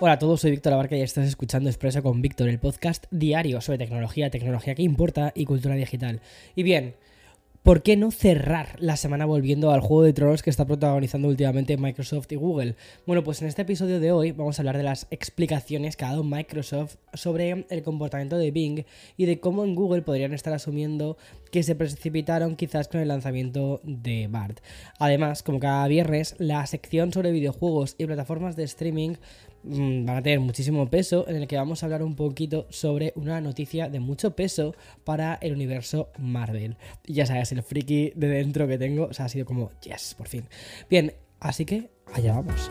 Hola a todos, soy Víctor Abarca y estás escuchando Expreso con Víctor, el podcast diario sobre tecnología, tecnología que importa y cultura digital. Y bien, ¿Por qué no cerrar la semana volviendo al juego de tronos que está protagonizando últimamente Microsoft y Google? Bueno, pues en este episodio de hoy vamos a hablar de las explicaciones que ha dado Microsoft sobre el comportamiento de Bing y de cómo en Google podrían estar asumiendo que se precipitaron quizás con el lanzamiento de BART. Además, como cada viernes, la sección sobre videojuegos y plataformas de streaming van a tener muchísimo peso, en el que vamos a hablar un poquito sobre una noticia de mucho peso para el universo Marvel. Y ya sabes, el friki de dentro que tengo, o sea, ha sido como, yes, por fin. Bien, así que allá vamos.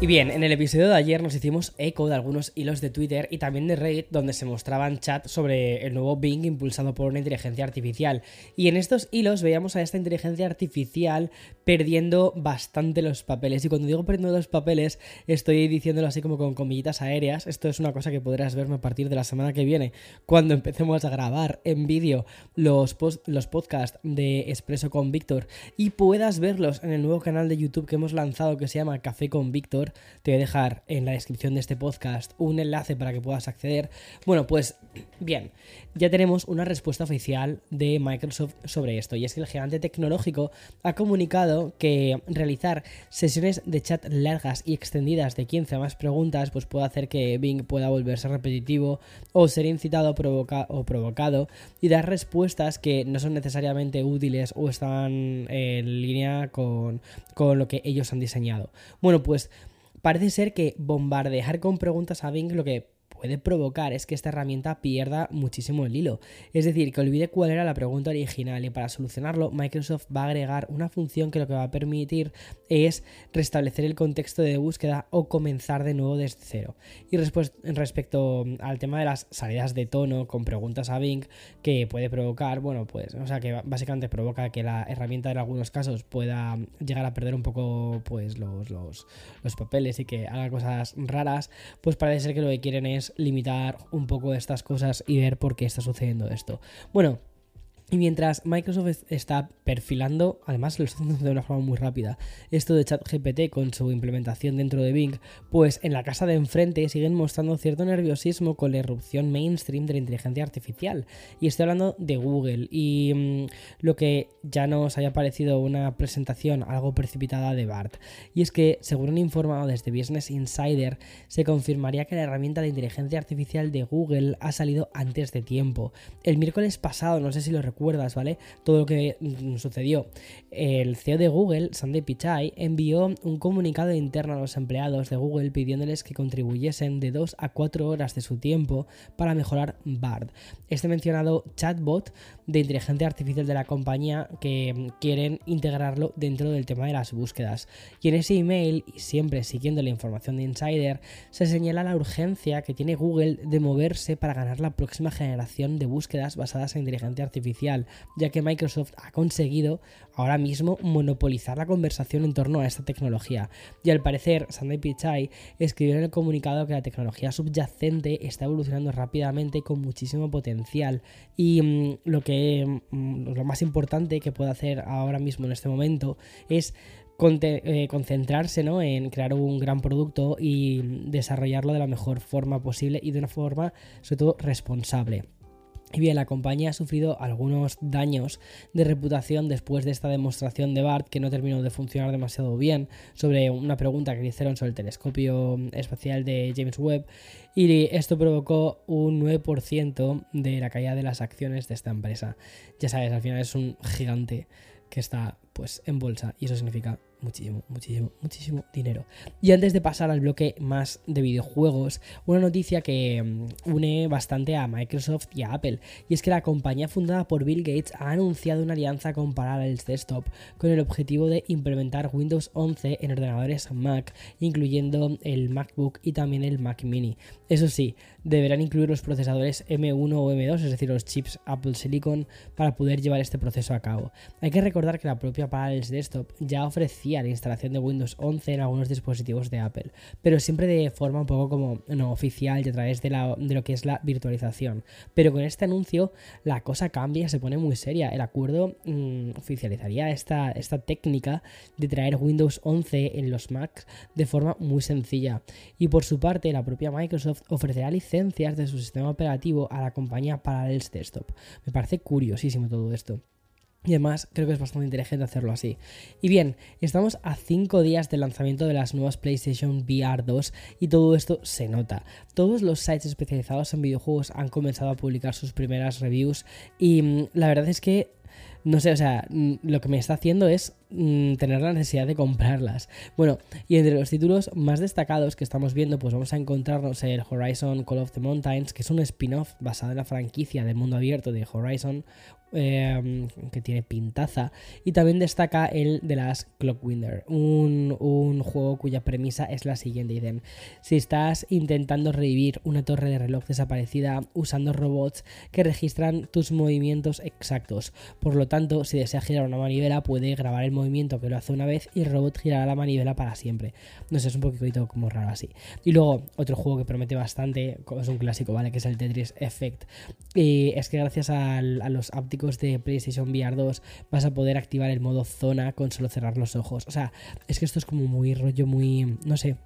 Y bien, en el episodio de ayer nos hicimos eco de algunos hilos de Twitter y también de Reddit donde se mostraban chats sobre el nuevo Bing impulsado por una inteligencia artificial. Y en estos hilos veíamos a esta inteligencia artificial perdiendo bastante los papeles. Y cuando digo perdiendo los papeles, estoy diciéndolo así como con comillitas aéreas. Esto es una cosa que podrás verme a partir de la semana que viene, cuando empecemos a grabar en vídeo los, los podcasts de Expreso con Víctor y puedas verlos en el nuevo canal de YouTube que hemos lanzado que se llama Café con Víctor te voy a dejar en la descripción de este podcast un enlace para que puedas acceder. Bueno, pues bien, ya tenemos una respuesta oficial de Microsoft sobre esto y es que el gigante tecnológico ha comunicado que realizar sesiones de chat largas y extendidas de 15 a más preguntas pues puede hacer que Bing pueda volverse repetitivo o ser incitado o provocado y dar respuestas que no son necesariamente útiles o están en línea con, con lo que ellos han diseñado. Bueno, pues Parece ser que bombardear con preguntas a Bing lo que puede provocar es que esta herramienta pierda muchísimo el hilo. Es decir, que olvide cuál era la pregunta original y para solucionarlo Microsoft va a agregar una función que lo que va a permitir es restablecer el contexto de búsqueda o comenzar de nuevo desde cero. Y respecto al tema de las salidas de tono con preguntas a Bing que puede provocar, bueno, pues, o sea, que básicamente provoca que la herramienta en algunos casos pueda llegar a perder un poco pues los, los, los papeles y que haga cosas raras, pues parece ser que lo que quieren es limitar un poco estas cosas y ver por qué está sucediendo esto. Bueno, y mientras Microsoft está perfilando, además lo está haciendo de una forma muy rápida, esto de ChatGPT con su implementación dentro de Bing, pues en la casa de enfrente siguen mostrando cierto nerviosismo con la irrupción mainstream de la inteligencia artificial. Y estoy hablando de Google y mm, lo que ya nos haya parecido una presentación algo precipitada de BART. Y es que, según han informado desde Business Insider, se confirmaría que la herramienta de inteligencia artificial de Google ha salido antes de tiempo. El miércoles pasado, no sé si lo recuerdo, Todo lo que mm, sucedió. El CEO de Google, Sandy Pichai, envió un comunicado interno a los empleados de Google pidiéndoles que contribuyesen de 2 a 4 horas de su tiempo para mejorar BARD. Este mencionado chatbot de inteligencia artificial de la compañía que quieren integrarlo dentro del tema de las búsquedas. Y en ese email, y siempre siguiendo la información de Insider, se señala la urgencia que tiene Google de moverse para ganar la próxima generación de búsquedas basadas en inteligencia artificial ya que Microsoft ha conseguido ahora mismo monopolizar la conversación en torno a esta tecnología. Y al parecer, Sandy Pichai escribió en el comunicado que la tecnología subyacente está evolucionando rápidamente con muchísimo potencial y mm, lo que mm, lo más importante que puede hacer ahora mismo en este momento es eh, concentrarse en crear un gran producto y desarrollarlo de la mejor forma posible y de una forma sobre todo responsable. Y bien, la compañía ha sufrido algunos daños de reputación después de esta demostración de BART que no terminó de funcionar demasiado bien sobre una pregunta que le hicieron sobre el telescopio espacial de James Webb y esto provocó un 9% de la caída de las acciones de esta empresa. Ya sabes, al final es un gigante que está pues en bolsa y eso significa muchísimo, muchísimo, muchísimo dinero. Y antes de pasar al bloque más de videojuegos, una noticia que mm, une bastante a Microsoft y a Apple, y es que la compañía fundada por Bill Gates ha anunciado una alianza con Parallels Desktop con el objetivo de implementar Windows 11 en ordenadores Mac, incluyendo el MacBook y también el Mac Mini. Eso sí, deberán incluir los procesadores M1 o M2, es decir, los chips Apple Silicon, para poder llevar este proceso a cabo. Hay que recordar que la propia Parallels Desktop ya ofrecía la instalación de Windows 11 en algunos dispositivos de Apple, pero siempre de forma un poco como no oficial y a través de, lo que es la virtualización. Pero con este anuncio la cosa cambia, se pone muy seria. El acuerdo mm, oficializaría esta, esta técnica de traer Windows 11 en los Macs de forma muy sencilla. Y por su parte, la propia Microsoft ofrecerá licencias de su sistema operativo a la compañía Parallels Desktop. Me parece curiosísimo todo esto. Y además creo que es bastante inteligente hacerlo así. Y bien, estamos a 5 días del lanzamiento de las nuevas PlayStation VR 2 y todo esto se nota. Todos los sites especializados en videojuegos han comenzado a publicar sus primeras reviews y mm, la verdad es que no sé, o sea, mm, lo que me está haciendo es mm, tener la necesidad de comprarlas. Bueno, y entre los títulos más destacados que estamos viendo, pues vamos a encontrarnos el Horizon Call of the Mountains, que es un spin-off basado en la franquicia del mundo abierto de Horizon, Em, que tiene pintaza. Y también destaca el de las Clockwinder, un, un juego cuya premisa es la siguiente. Si estás intentando revivir una torre de reloj desaparecida usando robots que registran tus movimientos exactos. Por lo tanto, si deseas girar una manivela, puede grabar el movimiento que lo hace una vez y el robot girará la manivela para siempre. No sé, es un poquito como raro así. Y luego, otro juego que promete bastante, es un clásico, ¿vale? Que es el Tetris Effect. Y es que gracias a, a los ápticos de PlayStation VR 2 vas a poder activar el modo zona con solo cerrar los ojos. O sea, es que esto es como muy rollo, muy, no sé,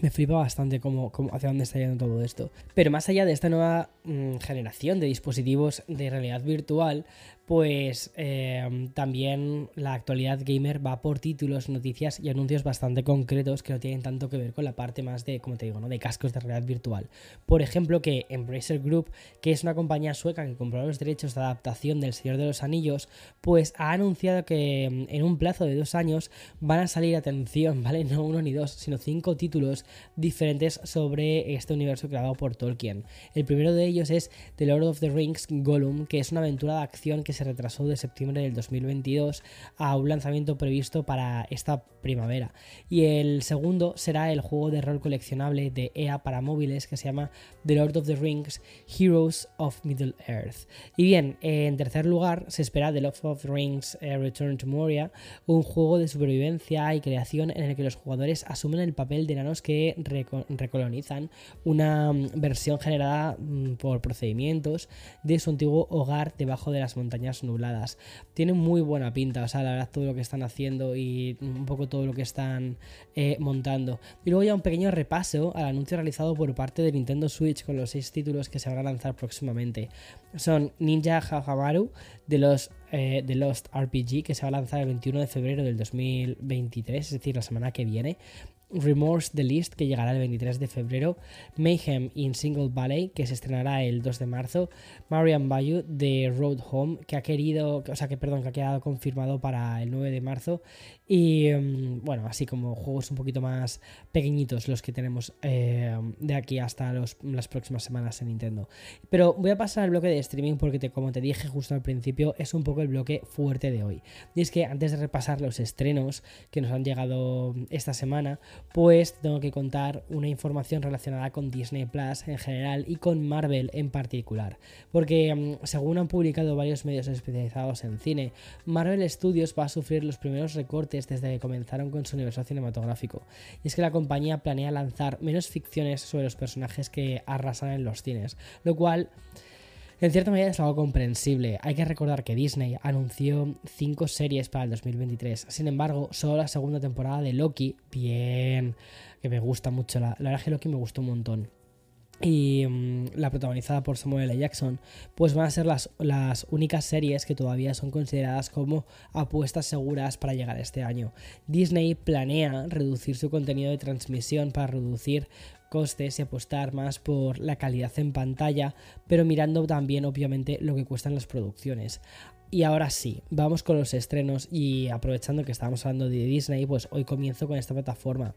me flipa bastante cómo, hacia dónde está yendo todo esto. Pero más allá de esta nueva mm, generación de dispositivos de realidad virtual, pues em, también la actualidad gamer va por títulos, noticias y anuncios bastante concretos que no tienen tanto que ver con la parte más de, como te digo, ¿no? de cascos de realidad virtual. Por ejemplo, que Embracer Group, que es una compañía sueca que compró los derechos de adaptación del Señor de los Anillos, pues ha anunciado que em, en un plazo de dos años van a salir, atención, ¿vale? No uno ni dos, sino cinco títulos diferentes sobre este universo creado por Tolkien. El primero de ellos es The Lord of the Rings Gollum, que es una aventura de acción que se retrasó de septiembre del 2022 a un lanzamiento previsto para esta primavera. Y el segundo será el juego de rol coleccionable de EA para móviles que se llama The Lord of the Rings Heroes of Middle Earth. Y bien, en tercer lugar se espera The Lord of the Rings eh, Return to Moria, un juego de supervivencia y creación en el que los jugadores asumen el papel de enanos que recolonizan una mm, versión generada mm, por procedimientos de su antiguo hogar debajo de las montañas nubladas. Tiene muy buena pinta, o sea, la verdad, todo lo que están haciendo y un poco todo lo que están eh, montando. Y luego ya un pequeño repaso al anuncio realizado por parte de Nintendo Switch con los seis títulos que se van a lanzar próximamente. Son Ninja Hahamaru de los eh, The Lost RPG, que se va a lanzar el 21 de febrero del 2023, es decir, la semana que viene. Remorse The List, que llegará el 23 de febrero, Mayhem in Single Valley, que se estrenará el 2 de marzo, Marian Bayou de Road Home, que ha querido, o sea, que perdón, que ha quedado confirmado para el 9 de marzo, y em, bueno, así como juegos un poquito más pequeñitos los que tenemos em, de aquí hasta las próximas semanas en Nintendo. Pero voy a pasar al bloque de streaming porque, como te dije justo al principio, es un poco el bloque fuerte de hoy. Y es que antes de repasar los estrenos que nos han llegado esta semana, pues tengo que contar una información relacionada con Disney Plus en general y con Marvel en particular. Porque mm, según han publicado varios medios especializados en cine, Marvel Studios va a sufrir los primeros recortes desde que comenzaron con su universo cinematográfico. Y es que la compañía planea lanzar menos ficciones sobre los personajes que arrasan en los cines, lo cual en cierta medida es algo comprensible. Hay que recordar que Disney anunció 5 series para el 2023. Sin embargo, solo la segunda temporada de Loki, bien, que me gusta mucho. La, la verdad que Loki me gustó un montón. Y mm, la protagonizada por Samuel L. Jackson, pues van a ser las, las, únicas series que todavía son consideradas como apuestas seguras para llegar este año. Disney planea reducir su contenido de transmisión para reducir costes y apostar más por la calidad en pantalla, pero mirando también obviamente lo que cuestan las producciones. Y ahora sí, vamos con los estrenos y aprovechando que estábamos hablando de Disney, pues hoy comienzo con esta plataforma.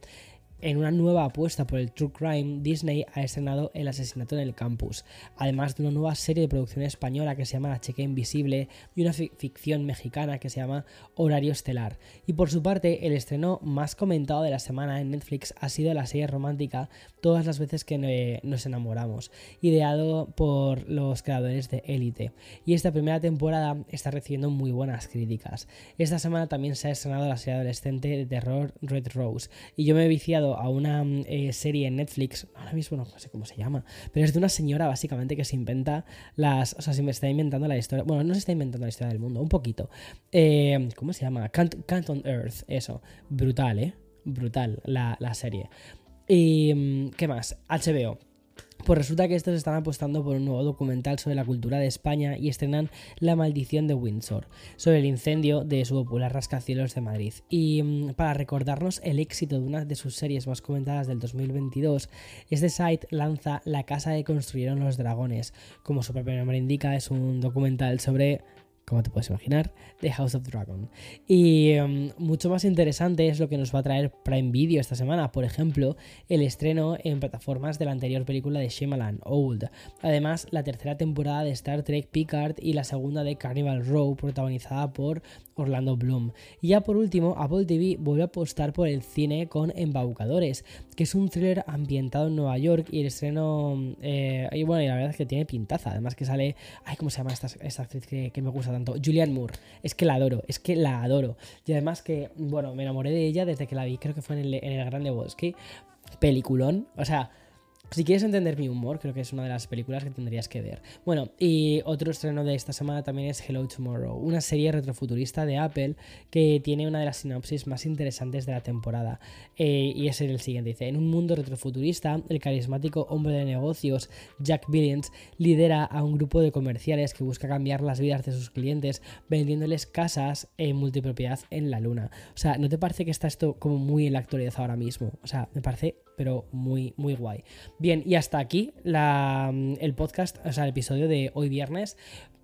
En una nueva apuesta por el True Crime, Disney ha estrenado El asesinato en el campus, además de una nueva serie de producción española que se llama La Checa Invisible y una ficción mexicana que se llama Horario Estelar. Y por su parte, el estreno más comentado de la semana en Netflix ha sido la serie romántica Todas las veces que nos enamoramos, ideado por los creadores de Elite. Y esta primera temporada está recibiendo muy buenas críticas. Esta semana también se ha estrenado la serie adolescente de terror Red Rose, y yo me he viciado a una mm, eh, serie en Netflix, ahora mismo no sé cómo se llama, pero es de una señora básicamente que se inventa las, o sea, se me está inventando la historia, bueno, no se está inventando la historia del mundo, un poquito. Eh, ¿Cómo se llama? Canton Earth, eso, brutal, ¿eh? Brutal la, la serie. ¿Y mm, qué más? HBO. Pues resulta que estos están apostando por un nuevo documental sobre la cultura de España y estrenan La maldición de Windsor, sobre el incendio de su popular rascacielos de Madrid. Y mm, para recordarnos el éxito de una de sus series más comentadas del 2022, este site lanza La casa que construyeron los dragones. Como su propio nombre indica, es un documental sobre como te puedes imaginar, The House of Dragon. Y em, mucho más interesante es lo que nos va a traer Prime Video esta semana, por ejemplo, el estreno en plataformas de la anterior película de Shyamalan, Old. Además, la tercera temporada de Star Trek Picard y la segunda de Carnival Row, protagonizada por Orlando Bloom. Y ya por último, Apple TV vuelve a apostar por el cine con Embaucadores, que es un thriller ambientado en Nueva York y el estreno... Eh, y bueno, y la verdad es que tiene pintaza, además que sale... Ay, ¿cómo se llama esta, actriz que me gusta Julianne Moore. Es que la adoro, es que la adoro. Y además que, bueno, me enamoré de ella desde que la vi, creo que fue en el, en el Grande Bosque. Peliculón, o sea, si quieres entender mi humor, creo que es una de las películas que tendrías que ver. Bueno, y otro estreno de esta semana también es Hello Tomorrow, una serie retrofuturista de Apple que tiene una de las sinopsis más interesantes de la temporada. Eh, y es el siguiente, dice, en un mundo retrofuturista, el carismático hombre de negocios Jack Billings lidera a un grupo de comerciales que busca cambiar las vidas de sus clientes vendiéndoles casas en multipropiedad en la luna. O sea, ¿no te parece que está esto como muy en la actualidad ahora mismo? O sea, me parece pero muy, muy guay. Bien, y hasta aquí el podcast, o sea, el episodio de hoy viernes.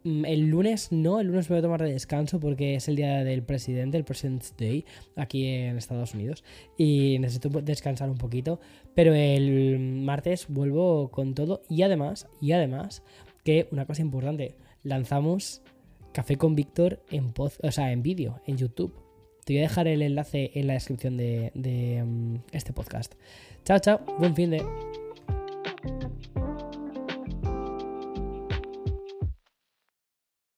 Mm, el lunes no, el lunes voy a tomar de descanso porque es el día del presidente, el President's Day, aquí en Estados Unidos. Y necesito descansar un poquito. Pero el martes vuelvo con todo. Y además, y además, que una cosa importante, lanzamos Café con Víctor en, o sea, en vídeo, en YouTube. Te voy a dejar el enlace en la descripción de, mm, este podcast. Chao, chao, buen fin de...